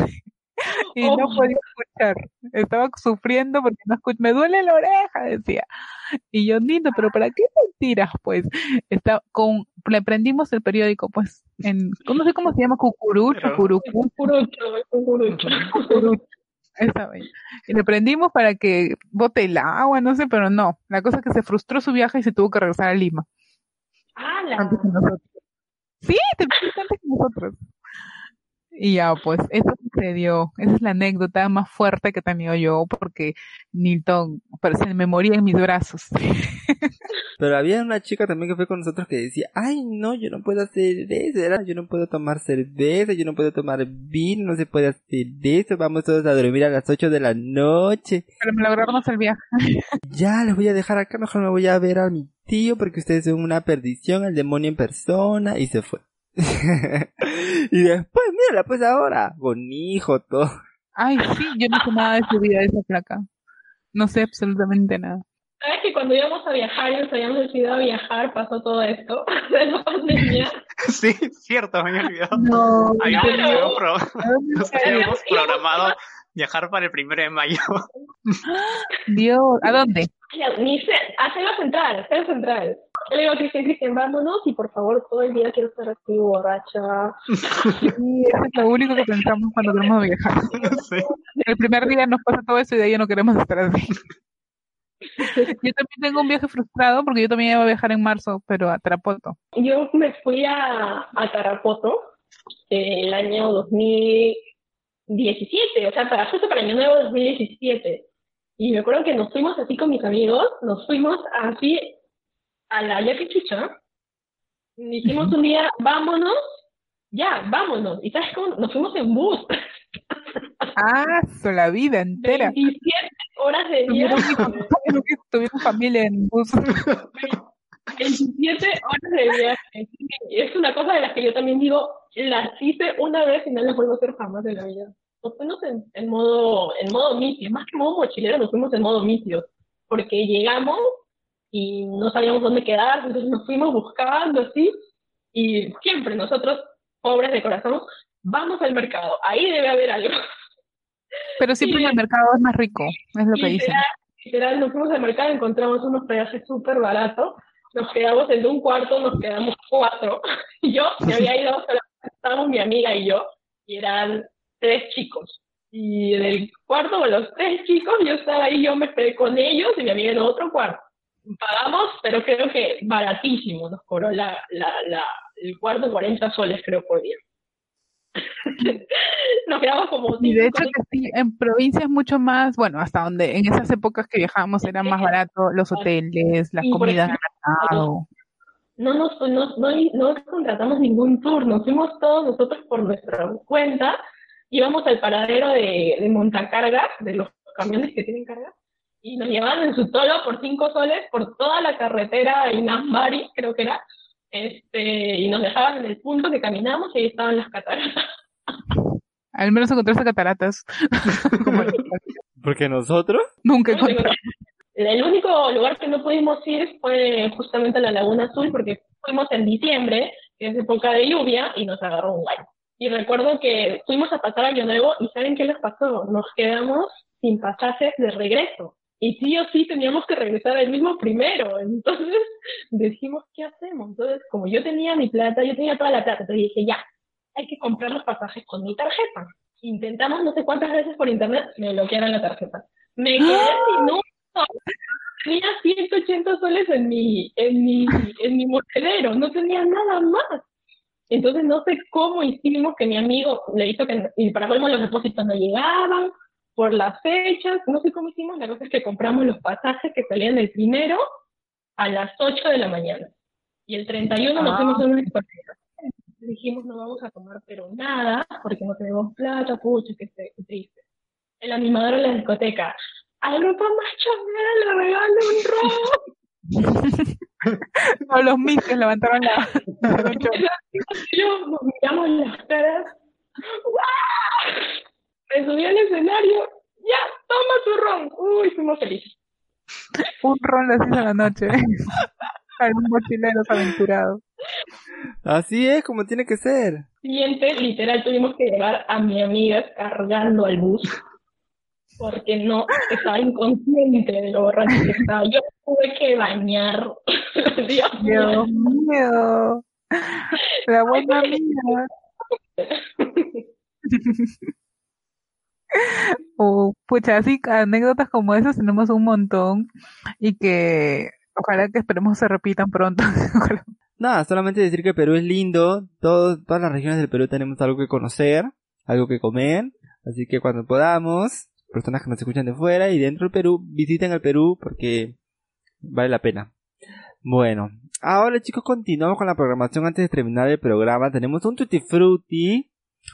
B: <laughs> y no oh. podía escuchar. Estaba sufriendo porque no escucho, me duele la oreja, decía. Y yo, Nino, pero ¿para qué mentiras? Pues, está con, le prendimos el periódico, pues, en, no sé cómo se llama, cucurucho, curucu. Cucurucho, cucurucho. Y le prendimos para que bote el agua, no sé, pero no. La cosa es que se frustró su viaje y se tuvo que regresar a Lima.
C: ¡Ah,
B: Antes que nosotros. Sí, te antes que nosotros. Y ya, pues, eso sucedió. Esa es la anécdota más fuerte que he tenido yo, porque Nilton parece me moría en mis brazos. <laughs>
A: Pero había una chica también que fue con nosotros que decía, ay, no, yo no puedo hacer eso, yo no puedo tomar cerveza, yo no puedo tomar vino, no se puede hacer eso, vamos todos a dormir a las 8 de la noche.
B: Pero me lograron el viaje. <laughs>
A: ya, les voy a dejar acá, mejor me voy a ver a mi tío porque ustedes son una perdición, el demonio en persona, y se fue. <laughs> y después, mírala pues ahora, con hijo, todo.
B: Ay, sí, yo no sé nada de su vida de esa placa. No sé absolutamente nada.
C: ¿Sabes que cuando íbamos a viajar y nos habíamos decidido a viajar pasó todo esto <laughs> de la pandemia? <laughs>
D: Sí, cierto, me había olvidado.
B: No,
D: habíamos, habíamos programado viajar para el primero de mayo. <gasps>
B: Dios, ¿a dónde?
C: Ni sé, a Central. Yo le digo a Cristian, Cristian, vámonos y por favor todo el día quiero estar así borracha. <laughs>
B: Sí, eso es lo único que pensamos cuando queremos viajar. <laughs> El primer día nos pasa todo eso y de ahí no queremos estar así. <laughs> Yo también tengo un viaje frustrado porque yo también iba a viajar en marzo, pero a Tarapoto.
C: Yo me fui a, a Tarapoto el año 2017, o sea, para, justo para el año nuevo 2017. Y me acuerdo que nos fuimos así con mis amigos, nos fuimos así a la Yaquichucha. Dijimos un día, vámonos, ya, vámonos. ¿Y sabes cómo? Nos fuimos en bus. <laughs>
B: Ah, la vida entera.
C: 27 horas de viaje.
B: Tuvimos familia en bus.
C: 27 horas de viaje. Es una cosa de las que yo también digo, las hice una vez y no las vuelvo a hacer jamás en la vida. Nos fuimos en, modo en modo misio, más que modo mochilero, nos fuimos en modo misio, porque llegamos y no sabíamos dónde quedar, entonces nos fuimos buscando así, y siempre nosotros, pobres de corazón, vamos al mercado, ahí debe haber algo.
B: Pero <laughs> siempre en el mercado es más rico, es lo que dicen.
C: Literal, nos fuimos al mercado, encontramos unos peajes súper baratos, nos quedamos en un cuarto, nos quedamos cuatro. <laughs> Yo me había ido, estábamos mi amiga y yo, y eran tres chicos. Y en el cuarto con los tres chicos, yo estaba ahí, yo me quedé con ellos y mi amiga en otro cuarto. Pagamos, pero creo que baratísimo, nos cobró la, la, la, el cuarto 40 soles, creo, por día. <laughs> nos quedamos como...
B: Y de hecho que sí, en provincia es mucho más, bueno, hasta donde en esas épocas que viajábamos era más barato los hoteles, las comidas
C: no nos, no, no, no contratamos ningún tour, nos fuimos todos nosotros por nuestra cuenta, íbamos al paradero de, de montacargas, de los camiones que tienen carga, y nos llevaban en su tolo por cinco soles por toda la carretera Inambari, creo que era, este, y nos dejaban en el punto que caminamos y ahí estaban las cataratas.
B: Al menos encontraste cataratas. <laughs>
A: Porque nosotros
B: nunca encontramos.
C: El único lugar que no pudimos ir fue justamente a la Laguna Azul porque fuimos en diciembre, que es época de lluvia, y nos agarró un baño. Y recuerdo que fuimos a pasar Año Nuevo y ¿saben qué les pasó? Nos quedamos sin pasajes de regreso y sí o sí teníamos que regresar el mismo primero. Entonces <laughs> dijimos, ¿qué hacemos? Entonces, como yo tenía mi plata, yo tenía toda la plata, entonces dije, ya, hay que comprar los pasajes con mi tarjeta. Intentamos no sé cuántas veces por internet, me bloquearon la tarjeta. Me quedé sin un Tenía 180 soles en mi, en mi, <laughs> en mi monedero, no tenía nada más. Entonces no sé cómo hicimos que mi amigo le hizo que, y para colmo los depósitos no llegaban, por las fechas, no sé cómo hicimos, la cosa es que compramos los pasajes que salían el primero a las 8 de la mañana. Y el 31 nos fuimos a una discoteca. Dijimos, no vamos a tomar pero nada, porque no tenemos plata, pucha, qué, triste. El animador de la discoteca, al grupo más chambera le regalo un ron. <laughs>
B: no, los mises levantaron la...
C: Yo <laughs> nos miramos las caras. Me subí al escenario. Ya, toma tu ron. Uy, fuimos felices.
B: un ron las 6 de la noche. <laughs> Algún mochilero aventurado.
A: Así es como tiene que ser.
C: Siguiente, literal, tuvimos que llevar a mi amiga cargando al bus porque no estaba inconsciente de lo borracho que estaba. Yo tuve que bañar. <laughs>
B: Dios, Dios mío. La buena amiga. <laughs> <laughs> oh, pucha, así anécdotas como esas tenemos un montón y que ojalá que esperemos se repitan pronto. <laughs>
A: Nada, solamente decir que Perú es lindo, todas las regiones del Perú tenemos algo que conocer, algo que comer, así que cuando podamos, personas que nos escuchan de fuera y dentro del Perú, visiten el Perú porque vale la pena. Bueno, ahora chicos continuamos con la programación antes de terminar el programa. Tenemos un Tutti Frutti,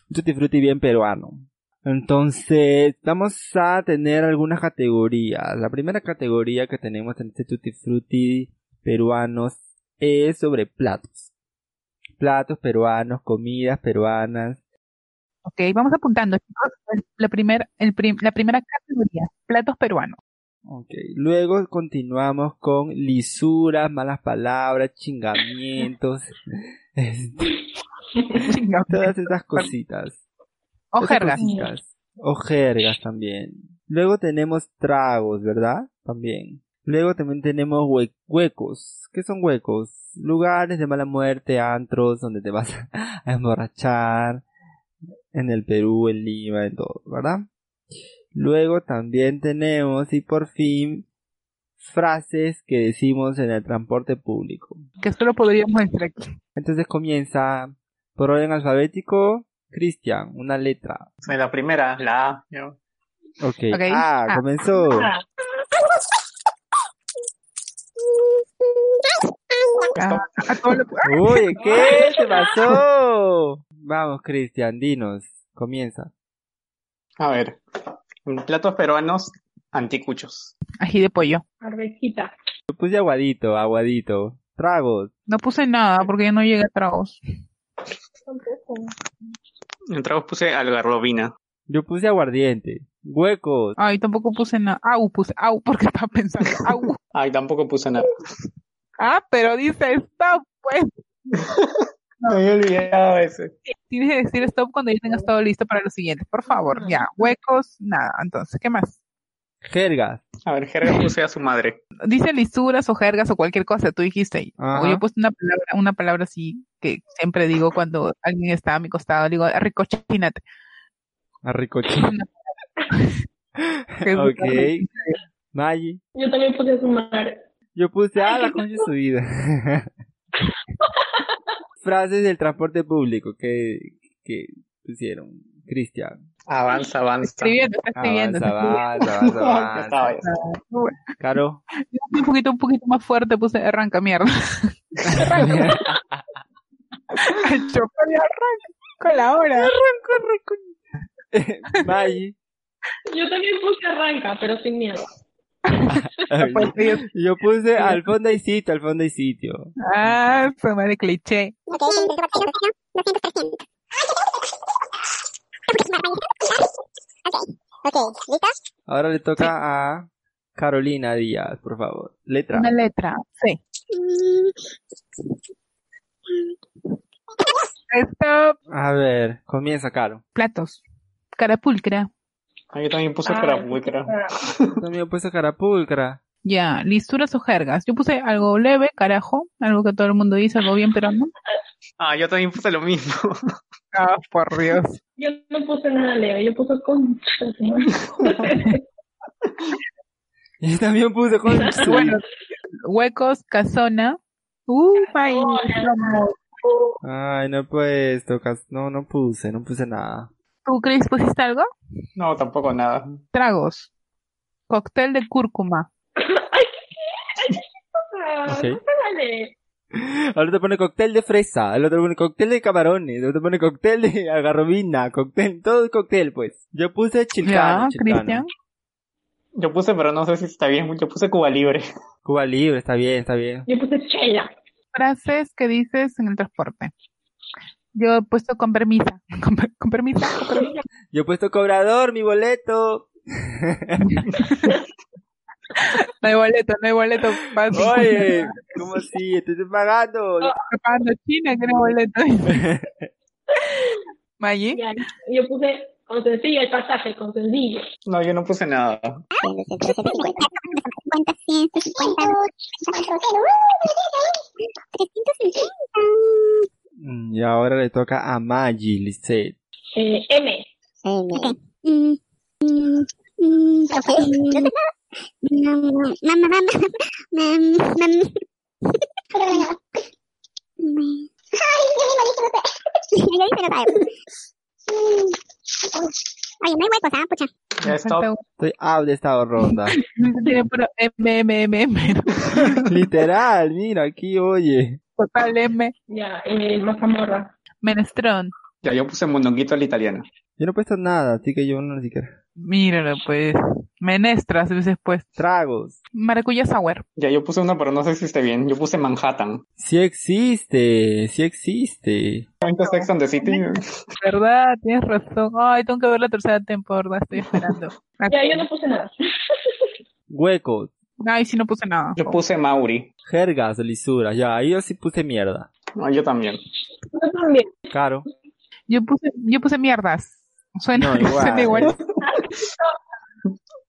A: un Tutti Frutti bien peruano. Entonces, vamos a tener algunas categorías. La primera categoría que tenemos en este Tutti Frutti peruanos es sobre platos. Platos peruanos, comidas peruanas,
B: Ok, vamos apuntando, La, primer, el la primera categoría, platos peruanos.
A: Ok, luego continuamos con lisuras, malas palabras, chingamientos, <laughs> este, <laughs> todas esas cositas.
B: O jergas.
A: O jergas también. Luego tenemos tragos, ¿verdad? También. Luego también tenemos huecos. ¿Qué son huecos? Lugares de mala muerte, antros, donde te vas <laughs> a emborrachar en el Perú, en Lima, en todo, ¿verdad? Luego también tenemos, y por fin, frases que decimos en el transporte público.
B: Que esto lo podríamos decir aquí.
A: Entonces comienza por orden alfabético, Cristian, una letra.
D: La primera, la A.
A: Ok, okay. Ah, ah, comenzó. Ah. Uy, ¿qué? ¿Qué pasó? Vamos, Cristian, dinos. Comienza.
D: A ver. Platos peruanos anticuchos.
B: Ají de pollo.
C: Arvejita.
A: Yo puse aguadito, aguadito. Tragos.
B: No puse nada porque yo no llegué a tragos.
D: En tragos puse algarrobina.
A: Yo puse aguardiente. Huecos.
B: Ay, tampoco puse nada. Au, puse au porque estaba pensando. <laughs> Au.
D: Ay, tampoco puse nada.
B: Ah, pero dice stop, pues.
D: No <laughs> me he olvidado ese.
B: Tienes que decir stop cuando ya tengas todo listo para lo siguiente. Por favor, ya. Huecos, nada. Entonces, ¿qué más?
A: Jergas.
D: A ver, jergas puse a su madre.
B: Dice lisuras o jergas o cualquier cosa, tú dijiste. O yo puse una palabra, una palabra así que siempre digo cuando alguien está a mi costado, digo, arricochínate.
A: Arricochínate. <laughs> <laughs> ok. Maggie.
C: Yo también puse a su madre.
A: Yo puse a la <laughs> concha de su vida frases del transporte público que, que pusieron, Cristian.
D: Avanza, avanza.
B: Escribiendo, está escribiendo.
A: Avanza, avanza, avanza. Caro.
B: Un poquito, un poquito más fuerte puse arranca mierda. arranca. Chocar y arranca con la hora.
A: Arranco, arranco. Maggie.
C: Yo también puse arranca, pero sin miedo. <laughs>
A: Yo puse al fondo hay sitio, al fondo hay sitio.
B: Ah, fue de cliché.
A: Ahora le toca a Carolina Díaz, por favor. Letra.
B: Una letra, sí. Stop.
A: A ver, comienza, Caro.
B: Platos. Carapulcra.
D: Ah, yo también puse carapulcra.
A: También puse carapulcra.
B: Ya, listuras o jergas. Yo puse algo leve, carajo, algo que todo el mundo dice, algo bien pero no.
D: Ah, yo también puse lo mismo.
B: Ah, por Dios.
C: Yo no puse nada leve, yo puse con... <laughs>
A: y también puse con...
B: bueno, huecos, casona. Uh, ay,
A: Ay, no he puesto, no, no puse, no puse nada.
B: ¿Tú, Chris, pusiste algo?
D: No, tampoco nada.
B: Tragos. Cóctel de cúrcuma.
C: Ay,
A: Ahora te pone cóctel de fresa, el otro pone cóctel de camarones, el otro pone cóctel de algarrobina, cóctel, todo cóctel pues. Yo puse chilcano,
B: Cristian.
D: Yo puse, pero no sé si está bien, yo puse Cuba Libre.
A: Cuba Libre, está bien, está bien.
C: Yo puse chela.
B: Frases que dices en el transporte. Yo he puesto con permisa. <laughs> Con, con permisa, con permisa.
A: Yo he puesto cobrador, mi boleto. <laughs>
B: No hay boleto, no hay boleto.
A: Oye, ¿cómo así? Estoy pagando. <laughs>
B: Estoy pagando China que no hay boleto. Maggi.
C: Ya, yo puse con sencillo el pasaje, con sencillo.
D: No, yo no puse nada.
A: Mm, Y ahora le toca a Maggie, Lisette.
C: Eh, M.
E: Ok. <laughs> Ay, no hay huecos, ¿ah? Pucha.
D: Ya stop.
A: Estoy out de esta ronda.
B: Tiene puro M, M, M, M.
A: Literal, mira, aquí, oye.
B: Total M.
C: Ya, eh, mazamorra.
B: Menestrón.
D: Ya, yo puse mondonguito al italiano.
A: Yo no he puesto nada, así que yo no ni siquiera.
B: Míralo, pues. Menestras veces puesto.
A: Tragos.
B: Maracuyá sour.
D: Ya, yo puse uno, pero no sé si esté bien. Yo puse Manhattan.
A: Sí existe, sí existe.
D: ¿Cuánto Sex and the City? <laughs>
B: ¿Verdad? Tienes razón. Ay, tengo que ver la tercera temporada. Estoy esperando. <laughs>
C: Ya, yo no puse nada. <laughs>
A: Huecos.
B: Ay, sí, no puse nada.
D: Yo puse Mauri.
A: Jergas, lisuras. Ya, ahí yo sí puse mierda.
D: No, yo también.
C: Yo también.
A: Caro.
B: Yo puse, yo puse mierdas. Suena,
A: No, igual.
B: suena igual.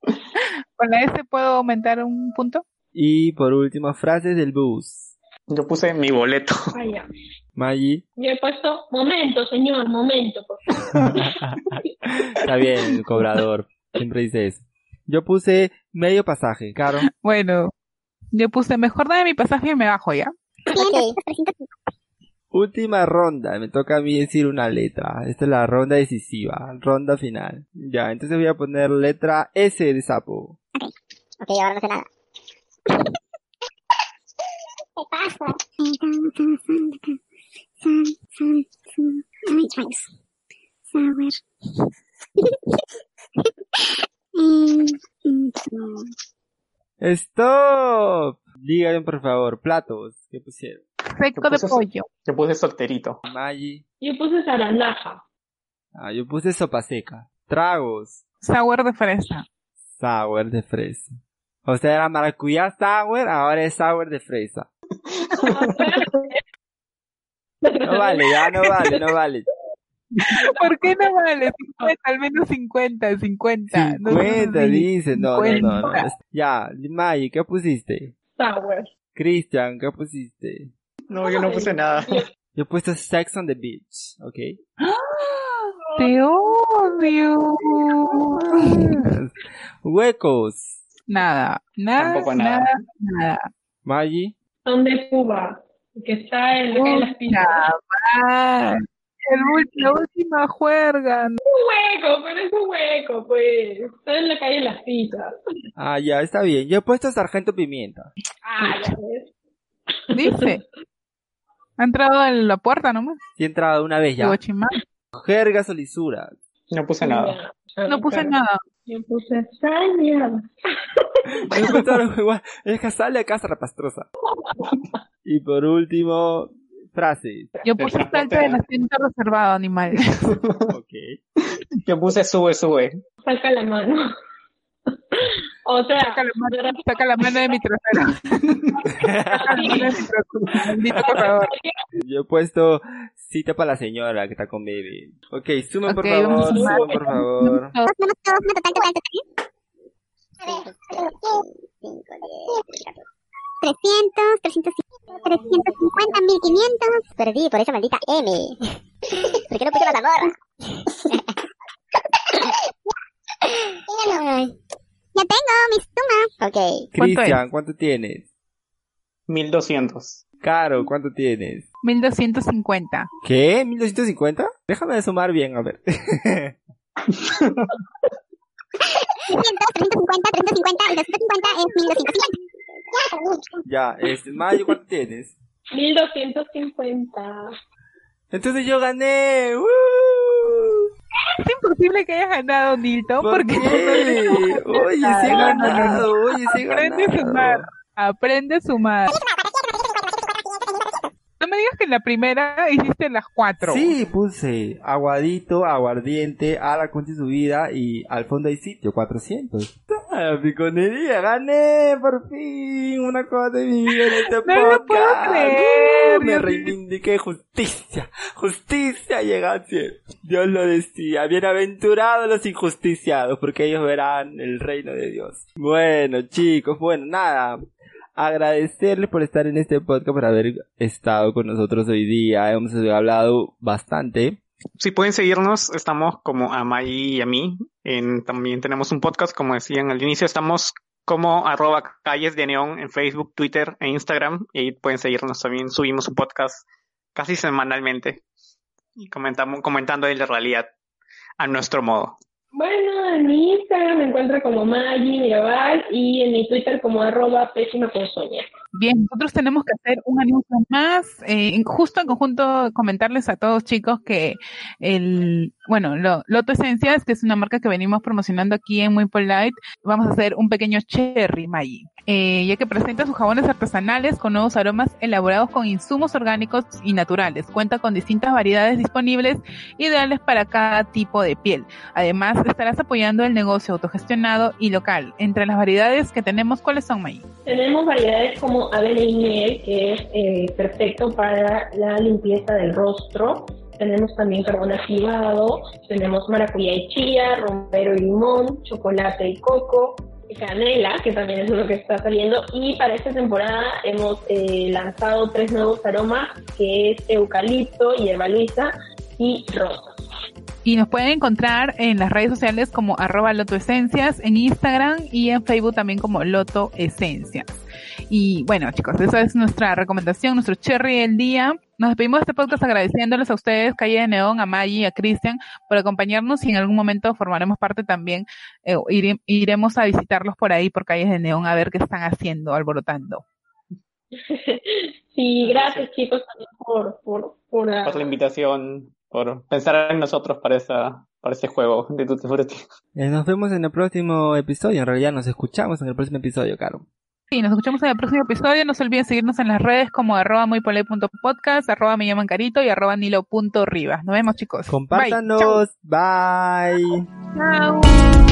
B: <laughs> Con la S puedo aumentar un punto.
A: Y por último, frases del bus.
D: Yo puse mi boleto. <laughs>
C: Ah, ya.
A: Maggie.
C: Yo he puesto, momento, señor, momento, por favor. <laughs>
A: Está bien, el cobrador. Siempre dice eso. Yo puse medio pasaje. Caro.
B: Bueno, yo puse mejor dame mi pasaje y me bajo ya.
E: 300, 300.
A: Última ronda. Me toca a mí decir una letra. Esta es la ronda decisiva. Ronda final. Ya, entonces voy a poner letra S de sapo.
E: Ok, ahora no sé nada. <laughs> ¿Qué pasa? <laughs>
A: ¡Stop! Díganme por favor, platos. ¿Qué pusieron?
B: Seco de pollo.
D: Yo puse solterito.
A: Maggie.
C: Yo puse zarandaja.
A: Ah, yo puse sopa seca. Tragos.
B: Sour de fresa.
A: Sour de fresa. O sea, era maracuyá sour, ahora es sour de fresa. No vale, ya no vale, no vale.
B: ¿Por qué no vale? 50, al menos 50, 50. No, no, no,
A: 50
B: no,
A: dice, no, no, no, no.
B: 50.
A: Ya, Maggie, ¿qué pusiste?
C: Sour.
A: Cristian, ¿qué pusiste?
D: No, yo no puse nada. <laughs>
A: Yo he puesto Sex on the Beach, ¿ok?
B: Te odio.
A: Huecos.
B: Nada, nada,
D: Tampoco nada.
B: nada, nada.
A: Maggie.
C: Son de Cuba. Que está en, en las pistas.
B: La última juerga.
C: Un hueco, pero es un hueco, pues. Está en la calle de las pizzas.
A: Ah, ya, está bien. Yo he puesto Sargento Pimienta.
C: Ah, ya ves.
B: Dice. Ha entrado en la puerta nomás.
A: Sí he entrado una vez ya. O lisuras.
D: No puse nada.
C: Ya.
B: No puse
C: Claro.
B: nada.
C: Yo puse <laughs>
A: igual. Es que sale a casa rapastrosa. Y por último, frases.
B: Yo puse salta del asiento reservado, animal. <laughs>
A: Ok.
D: Yo puse sube, sube.
C: Saca la mano. <laughs> O sea,
B: Saca la mano, saca la mano de mi trasero. Saca la mano de mi trasero.
A: Yo he puesto cita para la señora que está con bebé. Ok, sumen por favor, sumen por favor.
E: A ver, 5, 10, 300, 300, 350, 1500. Perdí por esa maldita M. ¿Por qué no puse mazamorra? <laughs> Ay. Ya tengo mi suma. Ok.
B: ¿Cuánto
A: Cristian, ¿cuánto tienes?
D: 1200.
A: Caro, ¿cuánto tienes?
B: 1250.
A: ¿Qué? ¿1250? Déjame de sumar bien, a ver.
E: 300, 350, 350 y 250 es 1250. Ya, perdí.
A: ya, este, Mayo, ¿cuánto tienes?
C: 1250.
A: Entonces yo gané. ¡Uh!
B: Es imposible que hayas ganado, Nilton, porque...
A: Oye, sí he ganado, oye, sí he ganado.
B: Aprende a sumar, aprende a sumar. No me digas que en la primera hiciste las cuatro.
A: Sí, puse aguadito, aguardiente, a la concha de su vida y al fondo hay sitio, 400. ¡Ah, piconería! ¡Gané por fin una cosa de mi vida en este <laughs>
B: no
A: podcast!
B: Lo puedo creer.
A: me reivindiqué justicia, justicia llega al cielo. Dios lo decía, bienaventurados los injusticiados, porque ellos verán el reino de Dios. Bueno, chicos, bueno, nada agradecerles por estar en este podcast, por haber estado con nosotros hoy día. Hemos hablado bastante.
D: Si pueden seguirnos, estamos como a May y a mí. En, también tenemos un podcast, como decían al inicio, estamos como arroba calles de neón en Facebook, Twitter e Instagram. Y pueden seguirnos también. Subimos un podcast casi semanalmente y comentamos, comentando ahí la realidad a nuestro modo.
C: Bueno, en mi Instagram me encuentro como Maggi Mirabal y en mi Twitter como arroba pésima con
B: Bien, nosotros tenemos que hacer un anuncio más, eh, justo en conjunto comentarles a todos chicos que el, bueno, lo, Loto Esencias, que es una marca que venimos promocionando aquí en Muy Polite, vamos a hacer un pequeño cherry Maggi, eh, ya que presenta sus jabones artesanales con nuevos aromas elaborados con insumos orgánicos y naturales. Cuenta con distintas variedades disponibles, ideales para cada tipo de piel. Además, estarás apoyando el negocio autogestionado y local. Entre las variedades que tenemos, ¿cuáles son, Maggi?
C: Tenemos variedades como avena y miel, que es eh, perfecto para la limpieza del rostro. Tenemos también carbón activado, tenemos maracuyá y chía, romero y limón, chocolate y coco, canela, que también es uno que está saliendo. Y para esta temporada hemos eh, lanzado tres nuevos aromas, que es eucalipto, hierba luisa y rosa.
B: Y nos pueden encontrar en las redes sociales como arroba lotoesencias, en Instagram y en Facebook también como Loto Esencias. Y bueno, chicos, esa es nuestra recomendación, nuestro cherry del día. Nos despedimos de este podcast agradeciéndoles a ustedes, Calle de Neón, a Maggie, a Cristian, por acompañarnos y en algún momento formaremos parte también, eh, iremos a visitarlos por ahí, por Calles de Neón, a ver qué están haciendo, alborotando. <laughs>
C: Sí, gracias chicos por, por,
D: por, por la invitación por pensar en nosotros para, esa, para ese juego de Tutti Frutti.
A: Eh, nos vemos en el próximo episodio. En realidad nos escuchamos en el próximo episodio, Caro.
B: Sí, nos escuchamos en el próximo episodio. No se olviden seguirnos en las redes como arroba muypole.podcast, arroba me llaman carito y arroba nilo.rivas. Nos vemos chicos.
A: Compártanos. Bye.
B: Chao.